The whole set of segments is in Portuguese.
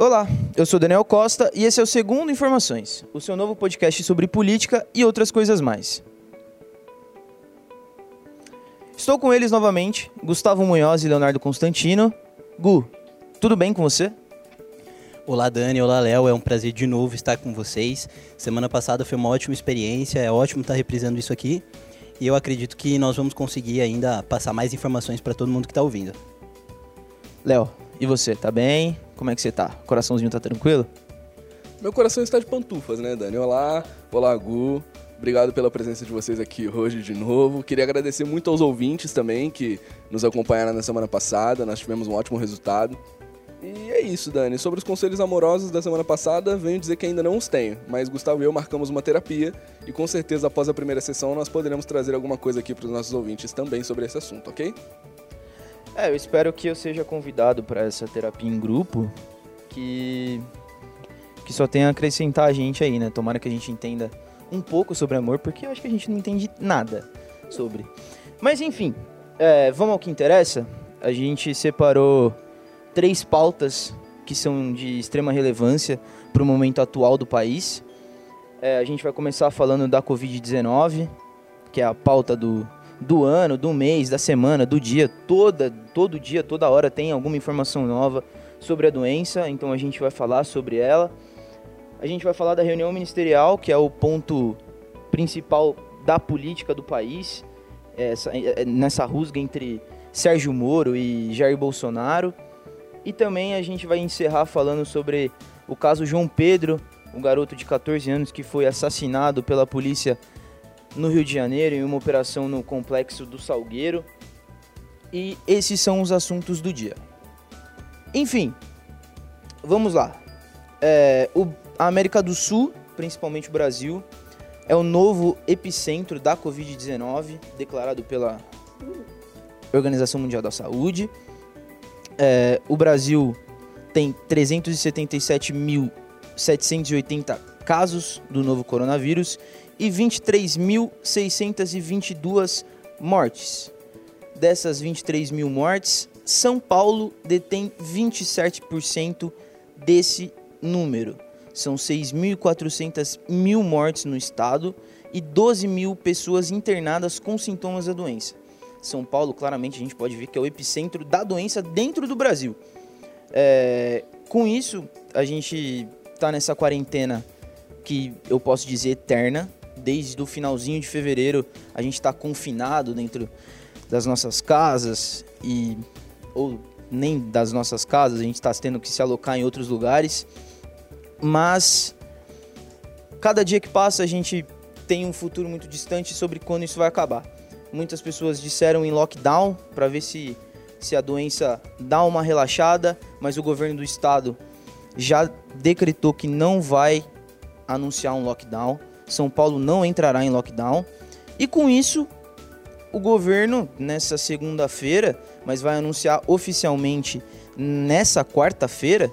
Olá, eu sou Daniel Costa e esse é o Segundo Informações, o seu novo podcast sobre política e outras coisas mais. Estou com eles novamente, Gustavo Munhoz e Leonardo Constantino. Gu, tudo bem com você? Olá Dani, olá Léo, é um prazer de novo estar com vocês. Semana passada foi uma ótima experiência, é ótimo estar reprisando isso aqui. E eu acredito que nós vamos conseguir ainda passar mais informações para todo mundo que está ouvindo. Léo, e você, tá bem? Como é que você tá? Coraçãozinho tá tranquilo? Meu coração está de pantufas, né, Dani? Olá, olá, Gu. Obrigado pela presença de vocês aqui hoje de novo. Queria agradecer muito aos ouvintes também que nos acompanharam na semana passada. Nós tivemos um ótimo resultado. E é isso, Dani. Sobre os conselhos amorosos da semana passada, venho dizer que ainda não os tenho, mas Gustavo e eu marcamos uma terapia e com certeza após a primeira sessão nós poderemos trazer alguma coisa aqui para os nossos ouvintes também sobre esse assunto, ok? É, eu espero que eu seja convidado para essa terapia em grupo, que que só tenha a acrescentar a gente aí, né? Tomara que a gente entenda um pouco sobre amor, porque eu acho que a gente não entende nada sobre. Mas enfim, é, vamos ao que interessa. A gente separou três pautas que são de extrema relevância para o momento atual do país. É, a gente vai começar falando da Covid-19, que é a pauta do, do ano, do mês, da semana, do dia, toda, todo dia, toda hora tem alguma informação nova sobre a doença, então a gente vai falar sobre ela. A gente vai falar da reunião ministerial, que é o ponto principal da política do país, essa, é, nessa rusga entre Sérgio Moro e Jair Bolsonaro. E também a gente vai encerrar falando sobre o caso João Pedro, um garoto de 14 anos que foi assassinado pela polícia no Rio de Janeiro em uma operação no complexo do Salgueiro. E esses são os assuntos do dia. Enfim, vamos lá. É, o, a América do Sul, principalmente o Brasil, é o novo epicentro da Covid-19, declarado pela Organização Mundial da Saúde. É, o Brasil tem 377.780 casos do novo coronavírus e 23.622 mortes. Dessas 23 mil mortes, São Paulo detém 27% desse número. São 6.400 mil mortes no estado e 12 mil pessoas internadas com sintomas da doença. São Paulo, claramente, a gente pode ver que é o epicentro da doença dentro do Brasil. É, com isso, a gente está nessa quarentena que eu posso dizer eterna, desde o finalzinho de fevereiro a gente está confinado dentro das nossas casas e ou nem das nossas casas, a gente está tendo que se alocar em outros lugares. Mas cada dia que passa a gente tem um futuro muito distante sobre quando isso vai acabar. Muitas pessoas disseram em lockdown para ver se, se a doença dá uma relaxada, mas o governo do estado já decretou que não vai anunciar um lockdown. São Paulo não entrará em lockdown. E com isso, o governo, nessa segunda-feira, mas vai anunciar oficialmente nessa quarta-feira,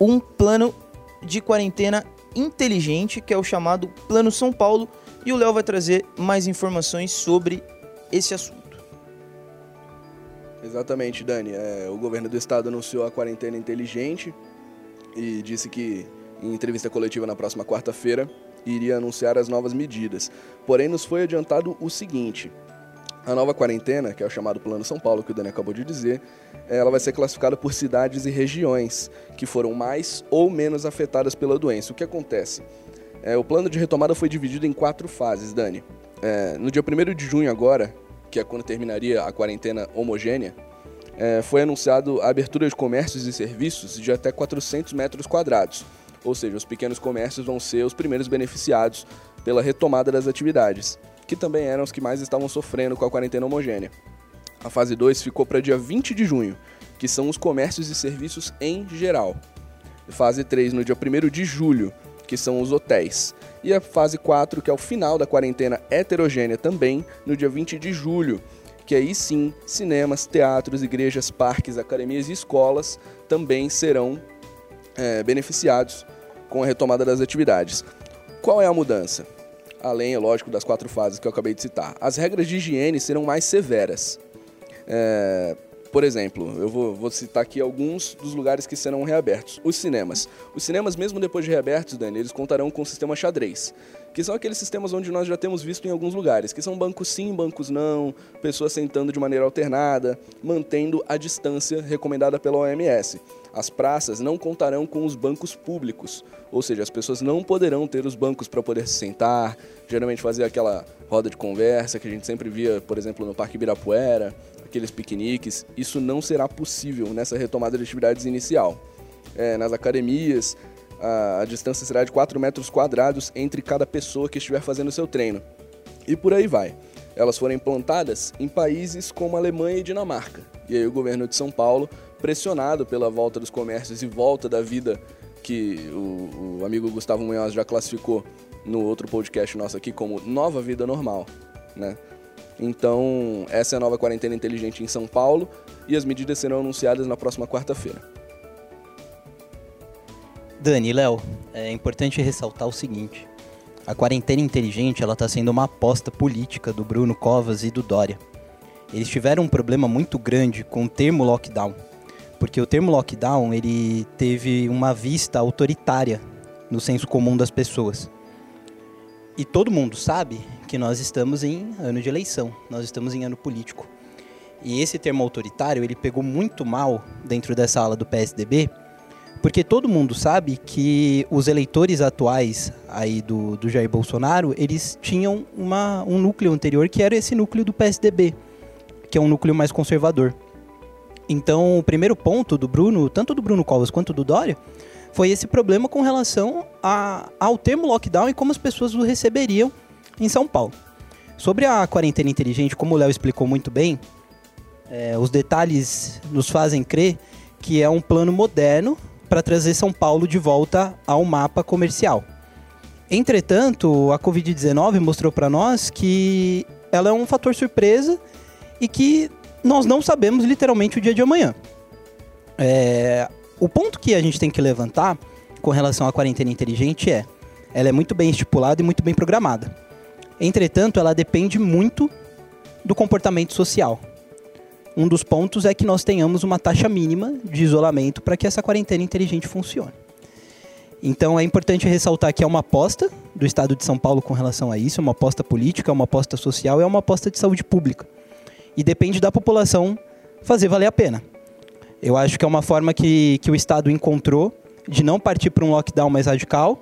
um plano de quarentena inteligente, que é o chamado Plano São Paulo, e o Léo vai trazer mais informações sobre esse assunto. Exatamente, Dani. É, o governo do estado anunciou a quarentena inteligente e disse que, em entrevista coletiva na próxima quarta-feira, iria anunciar as novas medidas. Porém, nos foi adiantado o seguinte: a nova quarentena, que é o chamado Plano São Paulo, que o Dani acabou de dizer, ela vai ser classificada por cidades e regiões que foram mais ou menos afetadas pela doença. O que acontece? É, o plano de retomada foi dividido em quatro fases, Dani. É, no dia 1 de junho agora, que é quando terminaria a quarentena homogênea, é, foi anunciado a abertura de comércios e serviços de até 400 metros quadrados, ou seja, os pequenos comércios vão ser os primeiros beneficiados pela retomada das atividades, que também eram os que mais estavam sofrendo com a quarentena homogênea. A fase 2 ficou para dia 20 de junho, que são os comércios e serviços em geral. Fase 3 no dia 1 de julho, que são os hotéis. E a fase 4, que é o final da quarentena heterogênea também, no dia 20 de julho, que aí sim, cinemas, teatros, igrejas, parques, academias e escolas também serão é, beneficiados com a retomada das atividades. Qual é a mudança? Além, é lógico, das quatro fases que eu acabei de citar. As regras de higiene serão mais severas. É, por exemplo, eu vou, vou, citar aqui alguns dos lugares que serão reabertos. Os cinemas. Os cinemas, mesmo depois de reabertos, Dani, eles contarão com o sistema xadrez, que são aqueles sistemas onde nós já temos visto em alguns lugares, que são bancos sim, bancos não, pessoas sentando de maneira alternada, mantendo a distância recomendada pela OMS. As praças não contarão com os bancos públicos, ou seja, as pessoas não poderão ter os bancos para poder se sentar, geralmente fazer aquela roda de conversa que a gente sempre via, por exemplo, no Parque Ibirapuera, aqueles piqueniques. Isso não será possível nessa retomada de atividades inicial. É, nas academias, a, a distância será de 4 metros quadrados entre cada pessoa que estiver fazendo seu treino. E por aí vai. Elas foram implantadas em países como Alemanha e Dinamarca. E aí o governo de São Paulo pressionado pela volta dos comércios e volta da vida que o, o amigo Gustavo Munhoz já classificou no outro podcast nosso aqui como nova vida normal, né? Então, essa é a nova quarentena inteligente em São Paulo e as medidas serão anunciadas na próxima quarta-feira. Dani, Léo, é importante ressaltar o seguinte: a quarentena inteligente ela está sendo uma aposta política do Bruno Covas e do Dória. Eles tiveram um problema muito grande com o termo lockdown porque o termo lockdown ele teve uma vista autoritária no senso comum das pessoas. E todo mundo sabe que nós estamos em ano de eleição, nós estamos em ano político. E esse termo autoritário ele pegou muito mal dentro dessa ala do PSDB, porque todo mundo sabe que os eleitores atuais aí do, do Jair Bolsonaro eles tinham uma, um núcleo anterior que era esse núcleo do PSDB, que é um núcleo mais conservador. Então, o primeiro ponto do Bruno, tanto do Bruno Covas quanto do Dória, foi esse problema com relação a, ao termo lockdown e como as pessoas o receberiam em São Paulo. Sobre a quarentena inteligente, como o Léo explicou muito bem, é, os detalhes nos fazem crer que é um plano moderno para trazer São Paulo de volta ao mapa comercial. Entretanto, a Covid-19 mostrou para nós que ela é um fator surpresa e que nós não sabemos literalmente o dia de amanhã. É, o ponto que a gente tem que levantar com relação à quarentena inteligente é, ela é muito bem estipulada e muito bem programada. Entretanto, ela depende muito do comportamento social. Um dos pontos é que nós tenhamos uma taxa mínima de isolamento para que essa quarentena inteligente funcione. Então é importante ressaltar que é uma aposta do Estado de São Paulo com relação a isso, é uma aposta política, é uma aposta social, é uma aposta de saúde pública e depende da população fazer valer a pena. Eu acho que é uma forma que, que o Estado encontrou de não partir para um lockdown mais radical,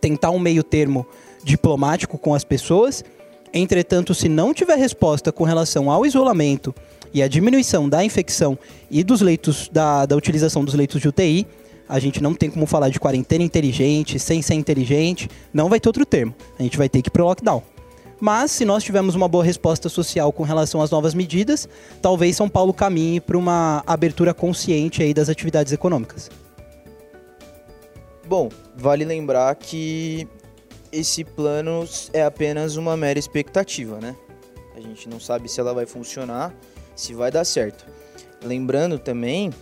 tentar um meio termo diplomático com as pessoas. Entretanto, se não tiver resposta com relação ao isolamento e a diminuição da infecção e dos leitos da, da utilização dos leitos de UTI, a gente não tem como falar de quarentena inteligente, sem ser inteligente, não vai ter outro termo. A gente vai ter que ir para o lockdown. Mas se nós tivermos uma boa resposta social com relação às novas medidas, talvez São Paulo caminhe para uma abertura consciente aí das atividades econômicas. Bom, vale lembrar que esse plano é apenas uma mera expectativa, né? A gente não sabe se ela vai funcionar, se vai dar certo. Lembrando também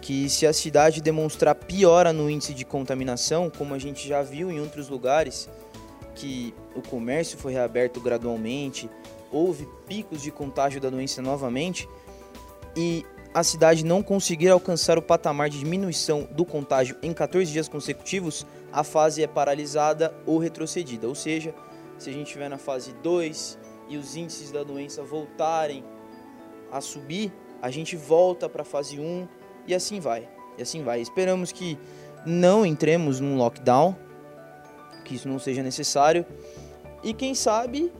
que se a cidade demonstrar piora no índice de contaminação, como a gente já viu em outros lugares, que o comércio foi reaberto gradualmente, houve picos de contágio da doença novamente e a cidade não conseguir alcançar o patamar de diminuição do contágio em 14 dias consecutivos, a fase é paralisada ou retrocedida. Ou seja, se a gente estiver na fase 2 e os índices da doença voltarem a subir, a gente volta para a fase 1 e assim vai. E assim vai. Esperamos que não entremos num lockdown, que isso não seja necessário. E quem sabe,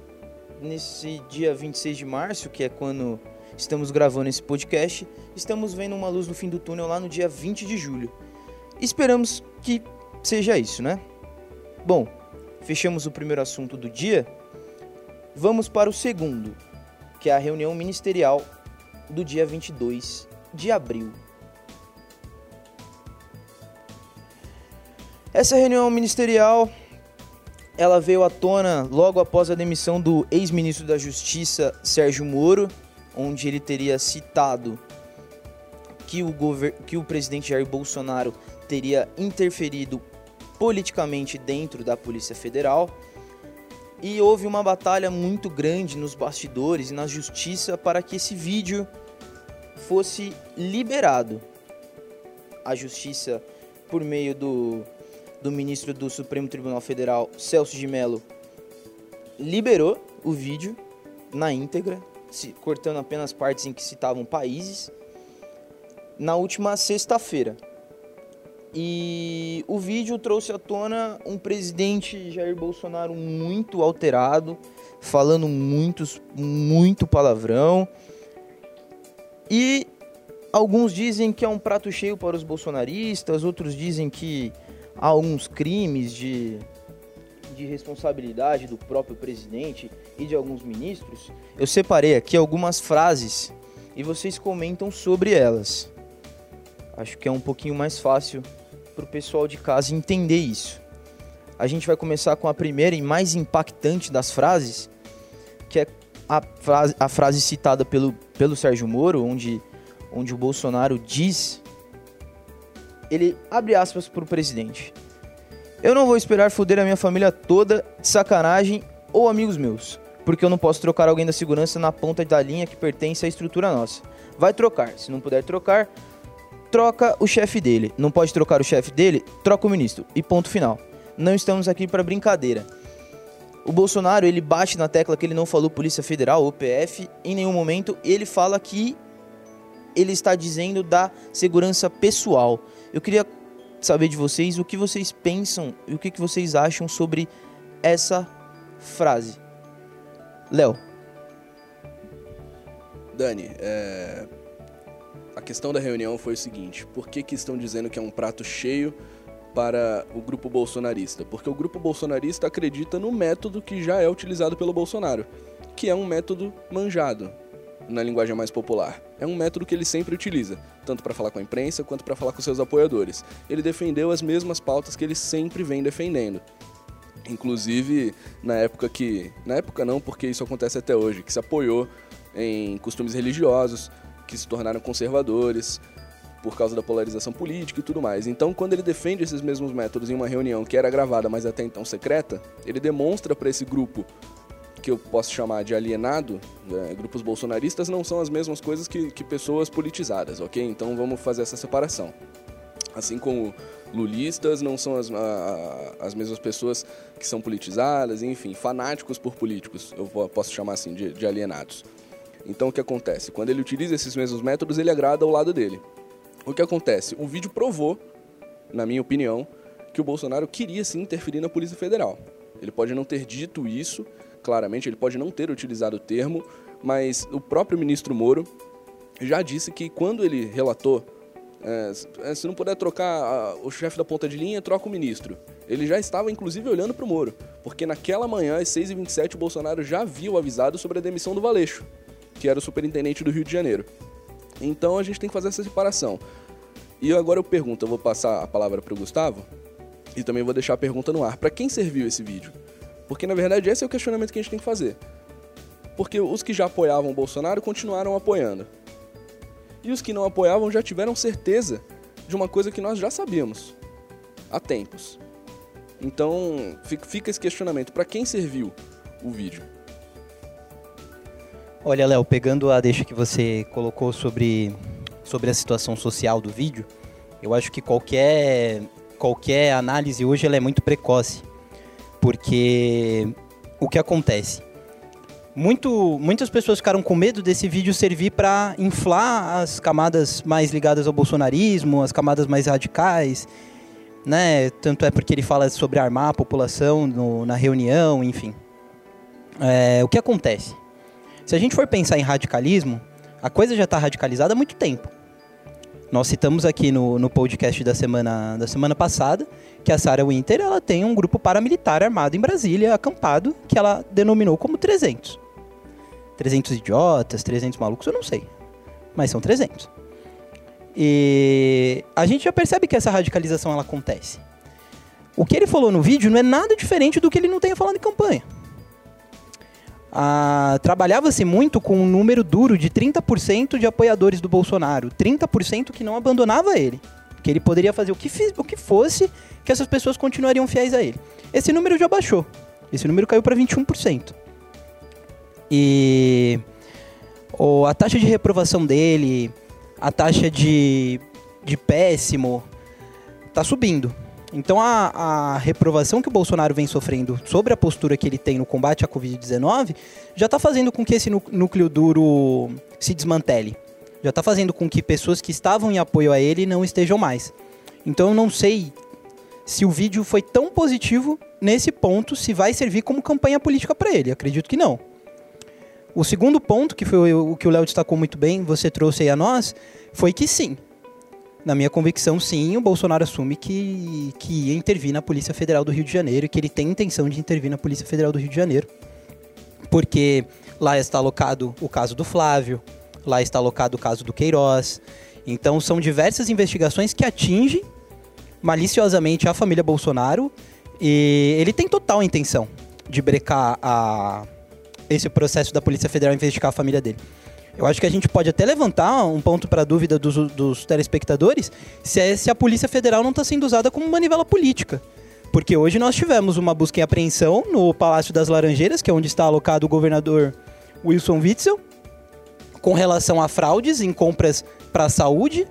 nesse dia 26 de março, que é quando estamos gravando esse podcast, estamos vendo uma luz no fim do túnel lá no dia 20 de julho. Esperamos que seja isso, né? Bom, fechamos o primeiro assunto do dia. Vamos para o segundo, que é a reunião ministerial do dia 22 de abril. Essa reunião ministerial ela veio à tona logo após a demissão do ex-ministro da Justiça Sérgio Moro, onde ele teria citado que o, que o presidente Jair Bolsonaro teria interferido politicamente dentro da Polícia Federal. E houve uma batalha muito grande nos bastidores e na justiça para que esse vídeo fosse liberado. A justiça, por meio do, do ministro do Supremo Tribunal Federal, Celso de Mello, liberou o vídeo na íntegra, se, cortando apenas partes em que citavam países, na última sexta-feira. E o vídeo trouxe à tona um presidente Jair Bolsonaro muito alterado, falando muitos, muito palavrão. E alguns dizem que é um prato cheio para os bolsonaristas, outros dizem que alguns crimes de, de responsabilidade do próprio presidente e de alguns ministros. Eu separei aqui algumas frases e vocês comentam sobre elas. Acho que é um pouquinho mais fácil para o pessoal de casa entender isso. A gente vai começar com a primeira e mais impactante das frases, que é a frase, a frase citada pelo, pelo Sérgio Moro, onde, onde o Bolsonaro diz. Ele abre aspas para o presidente. Eu não vou esperar foder a minha família toda de sacanagem ou amigos meus, porque eu não posso trocar alguém da segurança na ponta da linha que pertence à estrutura nossa. Vai trocar, se não puder trocar, troca o chefe dele. Não pode trocar o chefe dele, troca o ministro. E ponto final. Não estamos aqui para brincadeira. O Bolsonaro, ele bate na tecla que ele não falou Polícia Federal ou PF. Em nenhum momento ele fala que ele está dizendo da segurança pessoal. Eu queria saber de vocês o que vocês pensam e o que, que vocês acham sobre essa frase. Léo. Dani, é, a questão da reunião foi o seguinte: por que, que estão dizendo que é um prato cheio para o grupo bolsonarista? Porque o grupo bolsonarista acredita no método que já é utilizado pelo Bolsonaro, que é um método manjado na linguagem mais popular. É um método que ele sempre utiliza, tanto para falar com a imprensa quanto para falar com seus apoiadores. Ele defendeu as mesmas pautas que ele sempre vem defendendo. Inclusive, na época que. Na época não, porque isso acontece até hoje, que se apoiou em costumes religiosos, que se tornaram conservadores por causa da polarização política e tudo mais. Então, quando ele defende esses mesmos métodos em uma reunião que era gravada, mas até então secreta, ele demonstra para esse grupo que eu posso chamar de alienado, né, grupos bolsonaristas, não são as mesmas coisas que, que pessoas politizadas, ok? Então vamos fazer essa separação. Assim como lulistas não são as, a, as mesmas pessoas que são politizadas, enfim, fanáticos por políticos, eu posso chamar assim, de, de alienados. Então o que acontece? Quando ele utiliza esses mesmos métodos, ele agrada ao lado dele. O que acontece? O vídeo provou, na minha opinião, que o Bolsonaro queria sim interferir na Polícia Federal. Ele pode não ter dito isso claramente, ele pode não ter utilizado o termo, mas o próprio ministro Moro já disse que quando ele relatou é, se não puder trocar a, o chefe da ponta de linha, troca o ministro. Ele já estava, inclusive, olhando para o Moro, porque naquela manhã, às 6h27, o Bolsonaro já viu avisado sobre a demissão do Valeixo que era o superintendente do Rio de Janeiro. Então a gente tem que fazer essa separação. E agora eu pergunto, eu vou passar a palavra para o Gustavo e também vou deixar a pergunta no ar. Para quem serviu esse vídeo? Porque na verdade esse é o questionamento que a gente tem que fazer. Porque os que já apoiavam o Bolsonaro continuaram apoiando. E os que não apoiavam já tiveram certeza de uma coisa que nós já sabíamos há tempos. Então fica esse questionamento: para quem serviu o vídeo? Olha, Léo, pegando a deixa que você colocou sobre, sobre a situação social do vídeo, eu acho que qualquer, qualquer análise hoje ela é muito precoce. Porque o que acontece? Muito, muitas pessoas ficaram com medo desse vídeo servir para inflar as camadas mais ligadas ao bolsonarismo, as camadas mais radicais, né? Tanto é porque ele fala sobre armar a população no, na reunião, enfim. É, o que acontece? Se a gente for pensar em radicalismo, a coisa já está radicalizada há muito tempo. Nós citamos aqui no, no podcast da semana, da semana passada que a Sarah Winter ela tem um grupo paramilitar armado em Brasília, acampado, que ela denominou como 300. 300 idiotas, 300 malucos, eu não sei. Mas são 300. E a gente já percebe que essa radicalização ela acontece. O que ele falou no vídeo não é nada diferente do que ele não tenha falado em campanha ah, trabalhava-se muito com um número duro de 30% de apoiadores do Bolsonaro, 30% que não abandonava ele, que ele poderia fazer o que, o que fosse, que essas pessoas continuariam fiéis a ele. Esse número já baixou, esse número caiu para 21%. E a taxa de reprovação dele, a taxa de, de péssimo está subindo. Então a, a, reprovação que o Bolsonaro vem sofrendo sobre a postura que ele tem no combate à Covid-19 já está fazendo com que esse núcleo duro se desmantele. Já está fazendo com que pessoas que estavam em apoio a ele não estejam mais. Então eu não sei se o vídeo foi tão positivo nesse ponto, se vai servir como campanha política para ele. Acredito que não. O segundo ponto, que foi o que o Léo destacou muito bem, você trouxe aí a nós, foi que sim, na minha convicção, sim, o Bolsonaro assume que, que ia intervir na Polícia Federal do Rio de Janeiro que ele tem intenção de intervir na Polícia Federal do Rio de Janeiro. Porque lá está alocado o caso do Flávio, lá está alocado o caso do Queiroz. Então são diversas investigações que atingem maliciosamente a família Bolsonaro e ele tem total intenção de brecar a, esse processo da Polícia Federal investigar a família dele. Eu acho que a gente pode até levantar um ponto para dúvida dos, dos telespectadores se, é, se a Polícia Federal não está sendo usada como manivela política. Porque hoje nós tivemos uma busca e apreensão no Palácio das Laranjeiras, que é onde está alocado o governador Wilson Witzel, com relação a fraudes em compras para a saúde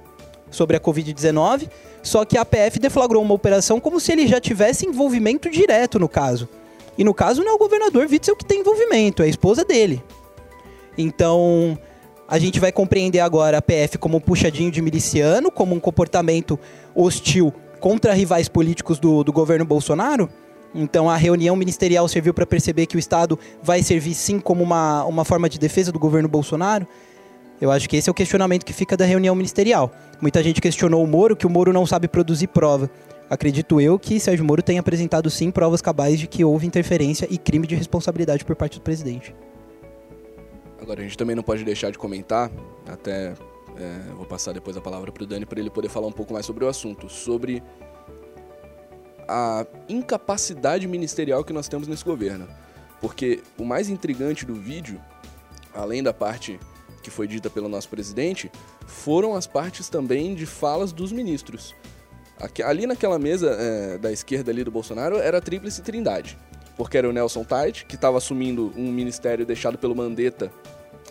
sobre a Covid-19. Só que a APF deflagrou uma operação como se ele já tivesse envolvimento direto no caso. E no caso não é o governador Witzel que tem envolvimento, é a esposa dele. Então, a gente vai compreender agora a PF como um puxadinho de miliciano, como um comportamento hostil contra rivais políticos do, do governo Bolsonaro. Então a reunião ministerial serviu para perceber que o Estado vai servir sim como uma, uma forma de defesa do governo Bolsonaro. Eu acho que esse é o questionamento que fica da reunião ministerial. Muita gente questionou o Moro, que o Moro não sabe produzir prova. Acredito eu que Sérgio Moro tem apresentado sim provas cabais de que houve interferência e crime de responsabilidade por parte do presidente. Agora, a gente também não pode deixar de comentar, até é, vou passar depois a palavra para o Dani para ele poder falar um pouco mais sobre o assunto, sobre a incapacidade ministerial que nós temos nesse governo. Porque o mais intrigante do vídeo, além da parte que foi dita pelo nosso presidente, foram as partes também de falas dos ministros. Aqui, ali naquela mesa é, da esquerda ali do Bolsonaro era a tríplice trindade porque era o Nelson Tait, que estava assumindo um ministério deixado pelo Mandetta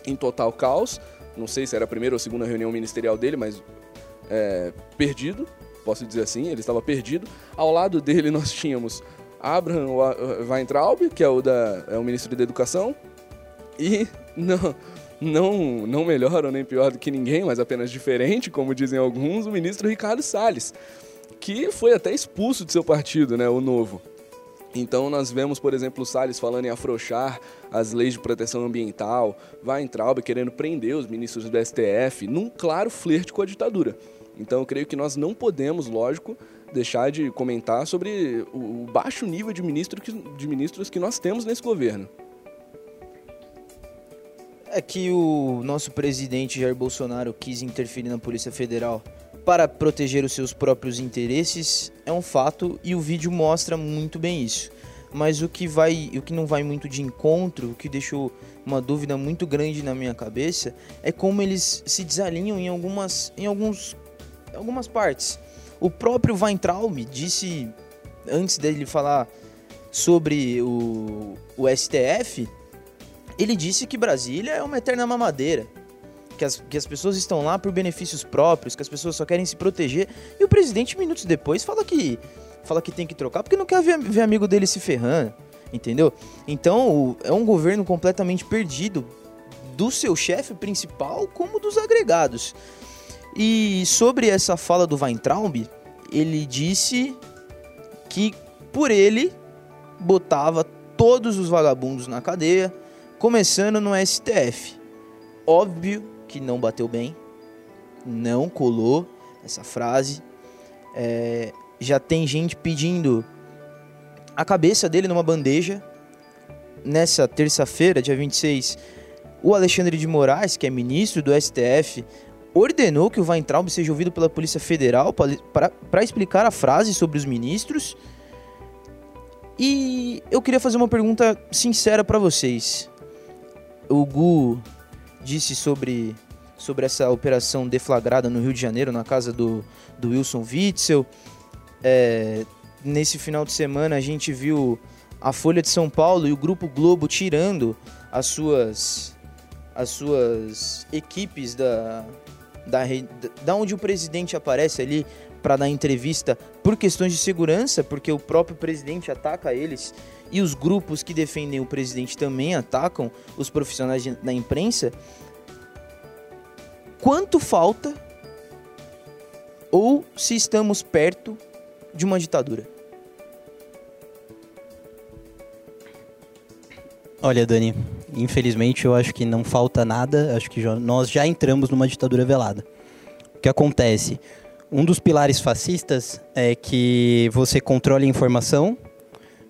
em total caos. Não sei se era a primeira ou segunda reunião ministerial dele, mas é, perdido, posso dizer assim, ele estava perdido. Ao lado dele nós tínhamos Abraham Weintraub, que é o, da, é o ministro da Educação, e não, não, não melhor ou nem pior do que ninguém, mas apenas diferente, como dizem alguns, o ministro Ricardo Salles, que foi até expulso de seu partido, né, o Novo. Então nós vemos, por exemplo, o Salles falando em afrouxar as leis de proteção ambiental, Weintraub querendo prender os ministros do STF, num claro flerte com a ditadura. Então eu creio que nós não podemos, lógico, deixar de comentar sobre o baixo nível de, ministro que, de ministros que nós temos nesse governo. É que o nosso presidente Jair Bolsonaro quis interferir na Polícia Federal para proteger os seus próprios interesses é um fato e o vídeo mostra muito bem isso. Mas o que vai, o que não vai muito de encontro, o que deixou uma dúvida muito grande na minha cabeça é como eles se desalinham em algumas, em alguns, algumas partes. O próprio Weintraub disse antes dele falar sobre o, o STF, ele disse que Brasília é uma eterna mamadeira que as, que as pessoas estão lá por benefícios próprios, que as pessoas só querem se proteger. E o presidente, minutos depois, fala que, fala que tem que trocar porque não quer ver, ver amigo dele se ferrando, entendeu? Então, o, é um governo completamente perdido do seu chefe principal como dos agregados. E sobre essa fala do Weintraub, ele disse que por ele botava todos os vagabundos na cadeia, começando no STF. Óbvio que não bateu bem, não colou essa frase. É, já tem gente pedindo a cabeça dele numa bandeja. Nessa terça-feira, dia 26, o Alexandre de Moraes, que é ministro do STF, ordenou que o Weintraub seja ouvido pela Polícia Federal para explicar a frase sobre os ministros. E eu queria fazer uma pergunta sincera para vocês. O Gu disse sobre, sobre essa operação deflagrada no Rio de Janeiro, na casa do, do Wilson Witzel. É, nesse final de semana a gente viu a Folha de São Paulo e o Grupo Globo tirando as suas, as suas equipes da, da, da onde o presidente aparece ali para dar entrevista por questões de segurança, porque o próprio presidente ataca eles e os grupos que defendem o presidente também atacam os profissionais da imprensa. Quanto falta ou se estamos perto de uma ditadura? Olha, Dani, infelizmente eu acho que não falta nada, acho que já, nós já entramos numa ditadura velada. O que acontece? Um dos pilares fascistas é que você controle a informação,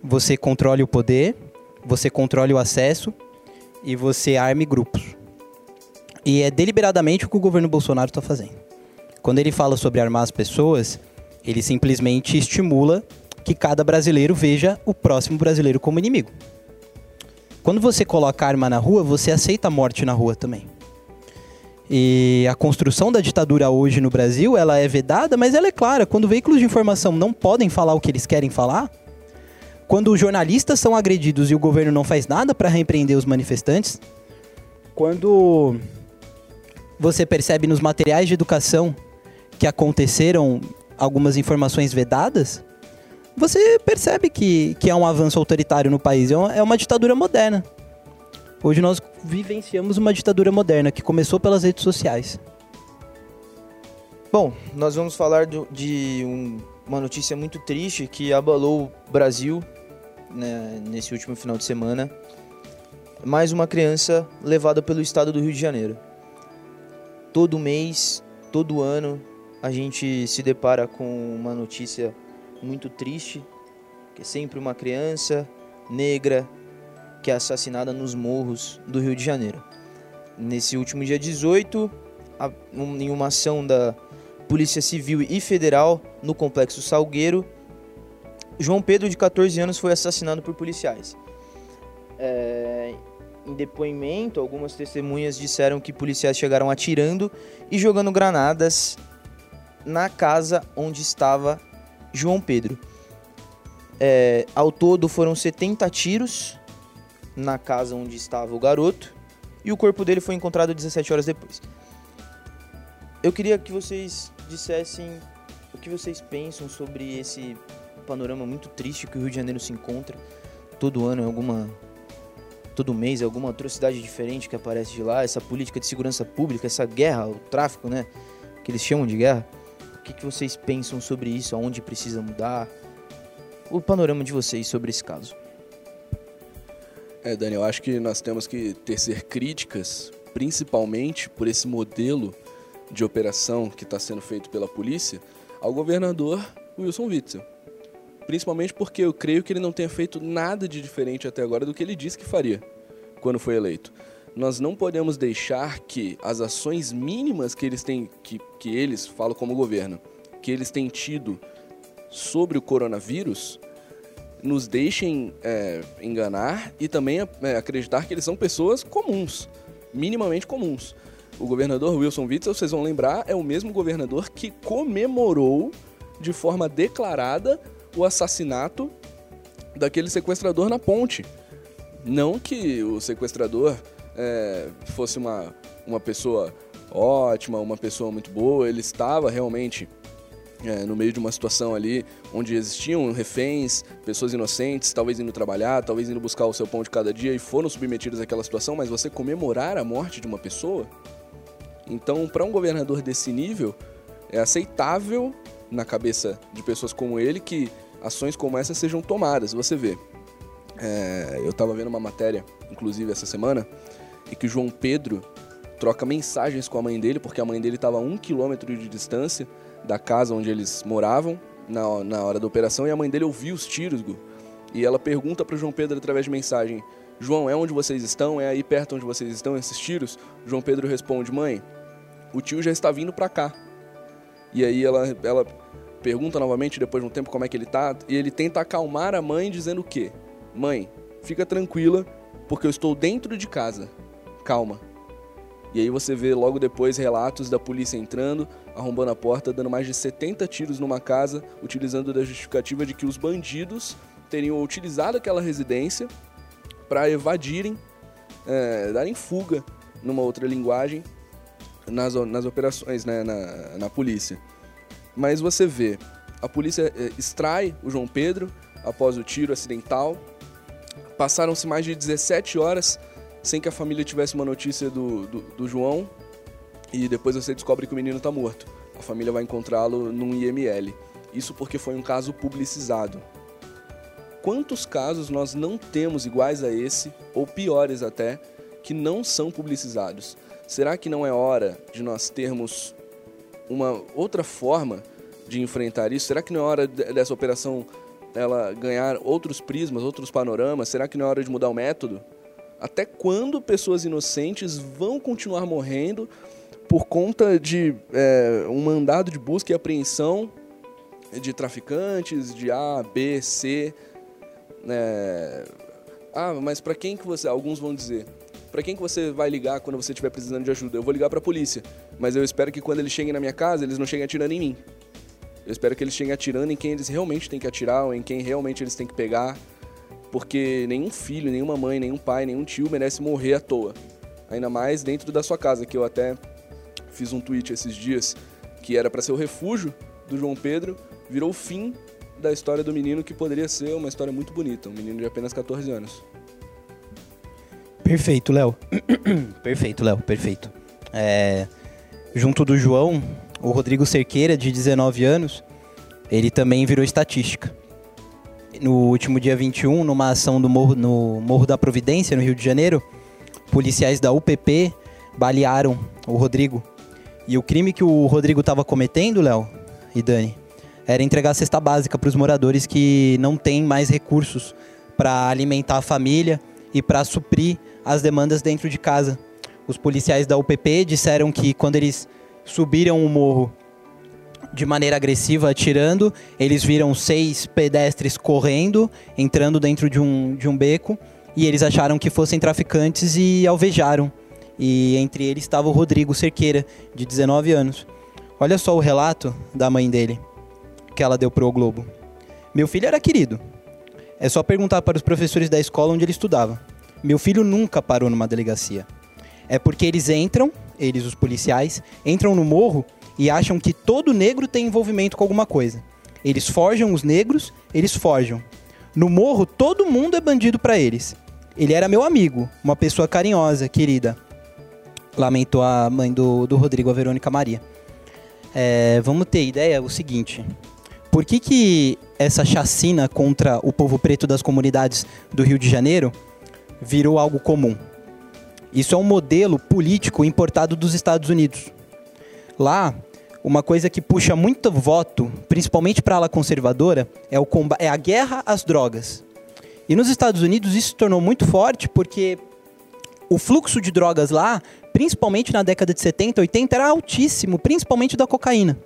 você controle o poder, você controle o acesso e você arme grupos. E é deliberadamente o que o governo Bolsonaro está fazendo. Quando ele fala sobre armar as pessoas, ele simplesmente estimula que cada brasileiro veja o próximo brasileiro como inimigo. Quando você coloca arma na rua, você aceita a morte na rua também. E a construção da ditadura hoje no Brasil, ela é vedada, mas ela é clara. Quando veículos de informação não podem falar o que eles querem falar, quando os jornalistas são agredidos e o governo não faz nada para repreender os manifestantes, quando você percebe nos materiais de educação que aconteceram algumas informações vedadas, você percebe que, que é um avanço autoritário no país. É uma, é ditadura moderna. Hoje nós vivenciamos uma ditadura moderna que começou pelas redes sociais. Bom, nós vamos falar do, de um, uma notícia muito triste que abalou o Brasil né, nesse último final de semana. Mais uma criança levada pelo estado do Rio de Janeiro. Todo mês, todo ano, a gente se depara com uma notícia muito triste, que é sempre uma criança negra que é assassinada nos morros do Rio de Janeiro. Nesse último dia 18, em uma ação da Polícia Civil e Federal no Complexo Salgueiro, João Pedro, de 14 anos, foi assassinado por policiais. É, em depoimento, algumas testemunhas disseram que policiais chegaram atirando e jogando granadas na casa onde estava João Pedro. É, ao todo foram 70 tiros na casa onde estava o garoto e o corpo dele foi encontrado 17 horas depois. Eu queria que vocês dissessem o que vocês pensam sobre esse panorama muito triste que o Rio de Janeiro se encontra todo ano, em alguma todo mês, alguma atrocidade diferente que aparece de lá, essa política de segurança pública, essa guerra, o tráfico, né, que eles chamam de guerra. O que, que vocês pensam sobre isso? Aonde precisa mudar? O panorama de vocês sobre esse caso. É, Dani, eu acho que nós temos que tecer críticas, principalmente por esse modelo de operação que está sendo feito pela polícia, ao governador Wilson Witzel. Principalmente porque eu creio que ele não tenha feito nada de diferente até agora do que ele disse que faria quando foi eleito. Nós não podemos deixar que as ações mínimas que eles têm, que, que eles, falo como governo, que eles têm tido sobre o coronavírus, nos deixem é, enganar e também é, acreditar que eles são pessoas comuns, minimamente comuns. O governador Wilson Witzel, vocês vão lembrar, é o mesmo governador que comemorou de forma declarada o assassinato daquele sequestrador na ponte. Não que o sequestrador é, fosse uma, uma pessoa ótima, uma pessoa muito boa, ele estava realmente é, no meio de uma situação ali onde existiam reféns, pessoas inocentes, talvez indo trabalhar, talvez indo buscar o seu pão de cada dia e foram submetidos àquela situação, mas você comemorar a morte de uma pessoa? Então, para um governador desse nível, é aceitável na cabeça de pessoas como ele que ações como essa sejam tomadas. Você vê, é, eu estava vendo uma matéria, inclusive essa semana, e que João Pedro troca mensagens com a mãe dele, porque a mãe dele estava a um quilômetro de distância da casa onde eles moravam na, na hora da operação e a mãe dele ouviu os tiros, Gu. E ela pergunta para João Pedro através de mensagem: João, é onde vocês estão? É aí perto onde vocês estão esses tiros? João Pedro responde: Mãe, o tio já está vindo para cá. E aí ela, ela pergunta novamente depois de um tempo como é que ele tá e ele tenta acalmar a mãe dizendo o quê? Mãe, fica tranquila porque eu estou dentro de casa. Calma. E aí você vê logo depois relatos da polícia entrando, arrombando a porta, dando mais de 70 tiros numa casa, utilizando da justificativa de que os bandidos teriam utilizado aquela residência para evadirem, é, darem fuga, numa outra linguagem, nas, nas operações, né, na, na polícia. Mas você vê, a polícia é, extrai o João Pedro após o tiro acidental. Passaram-se mais de 17 horas sem que a família tivesse uma notícia do, do, do João. E depois você descobre que o menino está morto. A família vai encontrá-lo num IML. Isso porque foi um caso publicizado. Quantos casos nós não temos iguais a esse, ou piores até, que não são publicizados? Será que não é hora de nós termos uma outra forma de enfrentar isso? Será que não é hora dessa operação ela ganhar outros prismas, outros panoramas? Será que não é hora de mudar o método? Até quando pessoas inocentes vão continuar morrendo por conta de é, um mandado de busca e apreensão de traficantes de A, B, C? É... Ah, mas para quem que você? Alguns vão dizer. Para quem que você vai ligar quando você estiver precisando de ajuda? Eu vou ligar para a polícia, mas eu espero que quando eles cheguem na minha casa, eles não cheguem atirando em mim. Eu espero que eles cheguem atirando em quem eles realmente têm que atirar ou em quem realmente eles têm que pegar, porque nenhum filho, nenhuma mãe, nenhum pai, nenhum tio merece morrer à toa. Ainda mais dentro da sua casa, que eu até fiz um tweet esses dias que era para ser o refúgio do João Pedro, virou o fim da história do menino que poderia ser uma história muito bonita, um menino de apenas 14 anos. Perfeito, Léo. perfeito, Léo, perfeito. É, junto do João, o Rodrigo Cerqueira, de 19 anos, ele também virou estatística. No último dia 21, numa ação do Morro, no Morro da Providência, no Rio de Janeiro, policiais da UPP balearam o Rodrigo. E o crime que o Rodrigo estava cometendo, Léo e Dani, era entregar cesta básica para os moradores que não têm mais recursos para alimentar a família e para suprir as demandas dentro de casa. Os policiais da UPP disseram que quando eles subiram o morro de maneira agressiva, atirando. Eles viram seis pedestres correndo, entrando dentro de um, de um beco, e eles acharam que fossem traficantes e alvejaram. E entre eles estava o Rodrigo Cerqueira, de 19 anos. Olha só o relato da mãe dele, que ela deu pro o Globo. Meu filho era querido. É só perguntar para os professores da escola onde ele estudava. Meu filho nunca parou numa delegacia. É porque eles entram, eles, os policiais, entram no morro e acham que todo negro tem envolvimento com alguma coisa. Eles forjam os negros, eles forjam. No morro, todo mundo é bandido para eles. Ele era meu amigo, uma pessoa carinhosa, querida. Lamentou a mãe do, do Rodrigo, a Verônica Maria. É, vamos ter ideia o seguinte. Por que, que essa chacina contra o povo preto das comunidades do Rio de Janeiro virou algo comum? Isso é um modelo político importado dos Estados Unidos. Lá, uma coisa que puxa muito voto, principalmente para a ala conservadora, é, o é a guerra às drogas. E nos Estados Unidos isso se tornou muito forte porque o fluxo de drogas lá, principalmente na década de 70, 80, era altíssimo, principalmente da cocaína.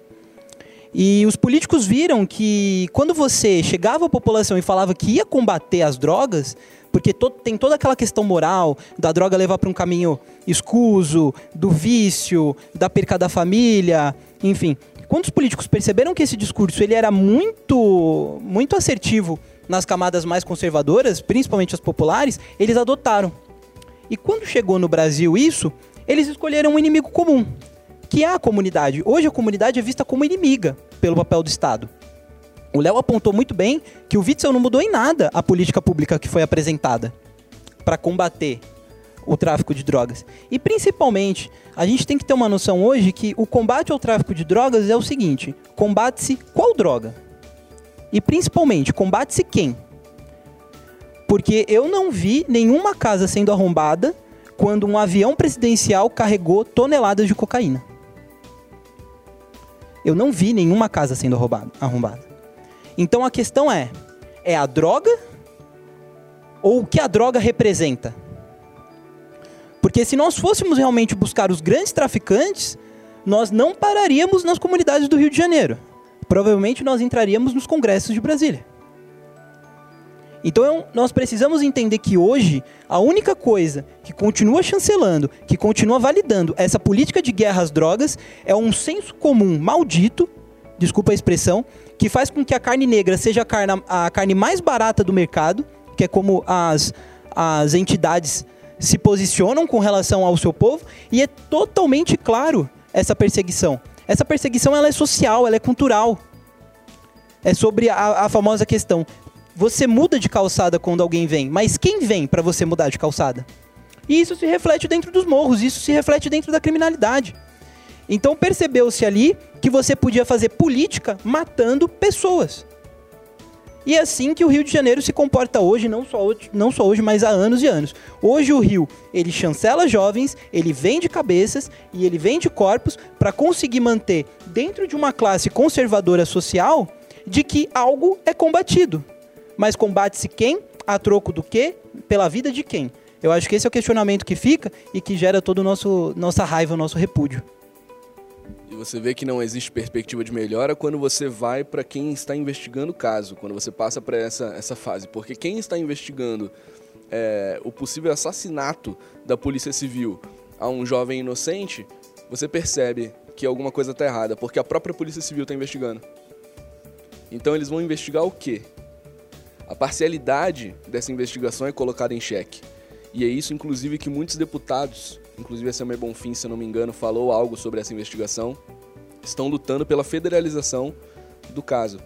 E os políticos viram que quando você chegava à população e falava que ia combater as drogas, porque to tem toda aquela questão moral da droga levar para um caminho escuso, do vício, da perca da família, enfim. Quando os políticos perceberam que esse discurso ele era muito, muito assertivo nas camadas mais conservadoras, principalmente as populares, eles adotaram. E quando chegou no Brasil isso, eles escolheram um inimigo comum, que é a comunidade. Hoje a comunidade é vista como inimiga pelo papel do Estado. O Léo apontou muito bem que o Witzel não mudou em nada a política pública que foi apresentada para combater o tráfico de drogas. E principalmente, a gente tem que ter uma noção hoje que o combate ao tráfico de drogas é o seguinte: combate-se qual droga? E principalmente, combate-se quem? Porque eu não vi nenhuma casa sendo arrombada quando um avião presidencial carregou toneladas de cocaína. Eu não vi nenhuma casa sendo roubada, arrombada. Então a questão é: é a droga ou o que a droga representa? Porque se nós fôssemos realmente buscar os grandes traficantes, nós não pararíamos nas comunidades do Rio de Janeiro. Provavelmente nós entraríamos nos congressos de Brasília. Então nós precisamos entender que hoje a única coisa que continua chancelando, que continua validando essa política de guerra às drogas é um senso comum maldito, desculpa a expressão, que faz com que a carne negra seja a carne, a carne mais barata do mercado, que é como as, as entidades se posicionam com relação ao seu povo e é totalmente claro essa perseguição. Essa perseguição ela é social, ela é cultural. É sobre a, a famosa questão: você muda de calçada quando alguém vem, mas quem vem para você mudar de calçada? E isso se reflete dentro dos morros, isso se reflete dentro da criminalidade. Então percebeu-se ali que você podia fazer política matando pessoas. E é assim que o Rio de Janeiro se comporta hoje, não só hoje, não só hoje, mas há anos e anos. Hoje o Rio, ele chancela jovens, ele vende cabeças e ele vende corpos para conseguir manter dentro de uma classe conservadora social de que algo é combatido. Mas combate-se quem? A troco do quê? Pela vida de quem? Eu acho que esse é o questionamento que fica e que gera toda a nossa raiva, o nosso repúdio. E você vê que não existe perspectiva de melhora quando você vai para quem está investigando o caso, quando você passa para essa, essa fase. Porque quem está investigando é, o possível assassinato da Polícia Civil a um jovem inocente, você percebe que alguma coisa está errada, porque a própria Polícia Civil está investigando. Então eles vão investigar o quê? A parcialidade dessa investigação é colocada em xeque. E é isso, inclusive, que muitos deputados inclusive a Samir Bonfim, se não me engano, falou algo sobre essa investigação, estão lutando pela federalização do caso.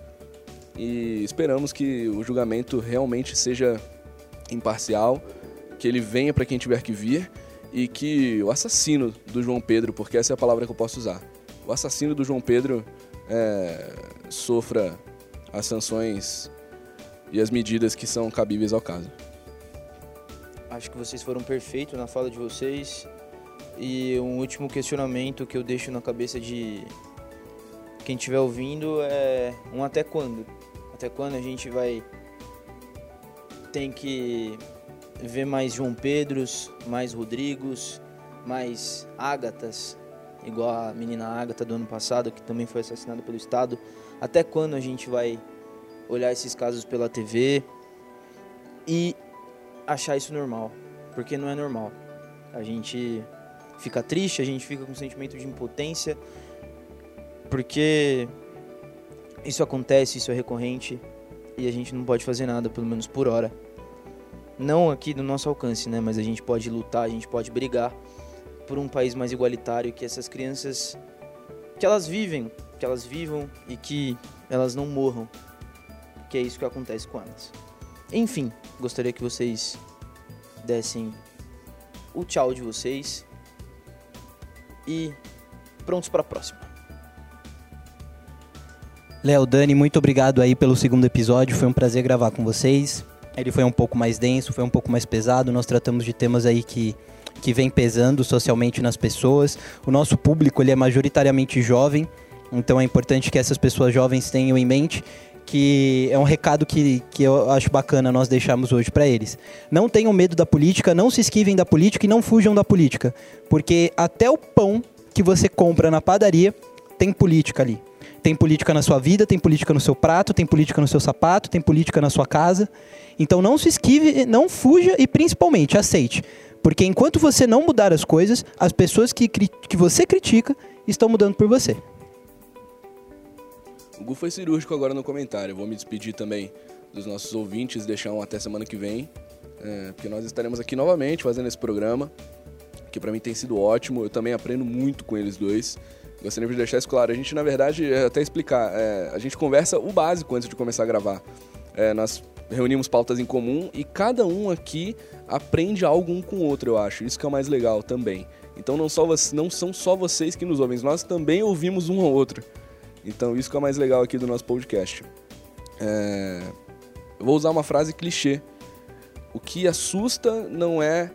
E esperamos que o julgamento realmente seja imparcial, que ele venha para quem tiver que vir e que o assassino do João Pedro, porque essa é a palavra que eu posso usar, o assassino do João Pedro é, sofra as sanções e as medidas que são cabíveis ao caso. Acho que vocês foram perfeitos na fala de vocês. E um último questionamento que eu deixo na cabeça de quem estiver ouvindo é um até quando? Até quando a gente vai tem que ver mais João Pedros, mais Rodrigos, mais Ágatas, igual a menina Ágata do ano passado, que também foi assassinada pelo Estado. Até quando a gente vai olhar esses casos pela TV e achar isso normal? Porque não é normal. A gente fica triste, a gente fica com um sentimento de impotência, porque isso acontece, isso é recorrente e a gente não pode fazer nada, pelo menos por hora. Não aqui no nosso alcance, né? Mas a gente pode lutar, a gente pode brigar por um país mais igualitário, que essas crianças que elas vivem, que elas vivam e que elas não morram. Que é isso que acontece com elas. Enfim, gostaria que vocês dessem o tchau de vocês e prontos para a próxima. Léo, Dani, muito obrigado aí pelo segundo episódio. Foi um prazer gravar com vocês. Ele foi um pouco mais denso, foi um pouco mais pesado. Nós tratamos de temas aí que, que vem pesando socialmente nas pessoas. O nosso público ele é majoritariamente jovem, então é importante que essas pessoas jovens tenham em mente que é um recado que, que eu acho bacana nós deixarmos hoje para eles. Não tenham medo da política, não se esquivem da política e não fujam da política, porque até o pão que você compra na padaria tem política ali. Tem política na sua vida, tem política no seu prato, tem política no seu sapato, tem política na sua casa. Então não se esquive, não fuja e principalmente aceite. Porque enquanto você não mudar as coisas, as pessoas que, que você critica estão mudando por você. Gu foi cirúrgico agora no comentário. Vou me despedir também dos nossos ouvintes, deixar um até semana que vem, é, porque nós estaremos aqui novamente fazendo esse programa, que para mim tem sido ótimo. Eu também aprendo muito com eles dois. Gostaria de deixar isso claro. A gente, na verdade, é, até explicar, é, a gente conversa o básico antes de começar a gravar. É, nós reunimos pautas em comum e cada um aqui aprende algo um com o outro, eu acho. Isso que é o mais legal também. Então não, só, não são só vocês que nos ouvem, nós também ouvimos um ao outro. Então isso que é o mais legal aqui do nosso podcast. É... Eu vou usar uma frase clichê. O que assusta não é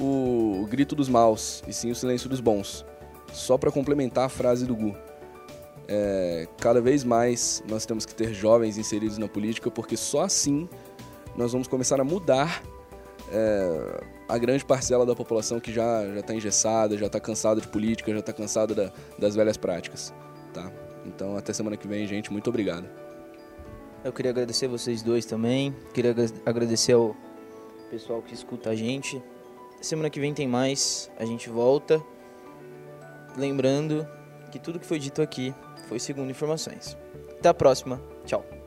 o grito dos maus, e sim o silêncio dos bons. Só para complementar a frase do Gu. É... Cada vez mais nós temos que ter jovens inseridos na política, porque só assim nós vamos começar a mudar é, a grande parcela da população que já está engessada, já está cansada de política, já está cansada da, das velhas práticas. Tá? Então, até semana que vem, gente. Muito obrigado. Eu queria agradecer vocês dois também. Queria agradecer ao pessoal que escuta a gente. Semana que vem tem mais. A gente volta. Lembrando que tudo que foi dito aqui foi segundo informações. Até a próxima. Tchau.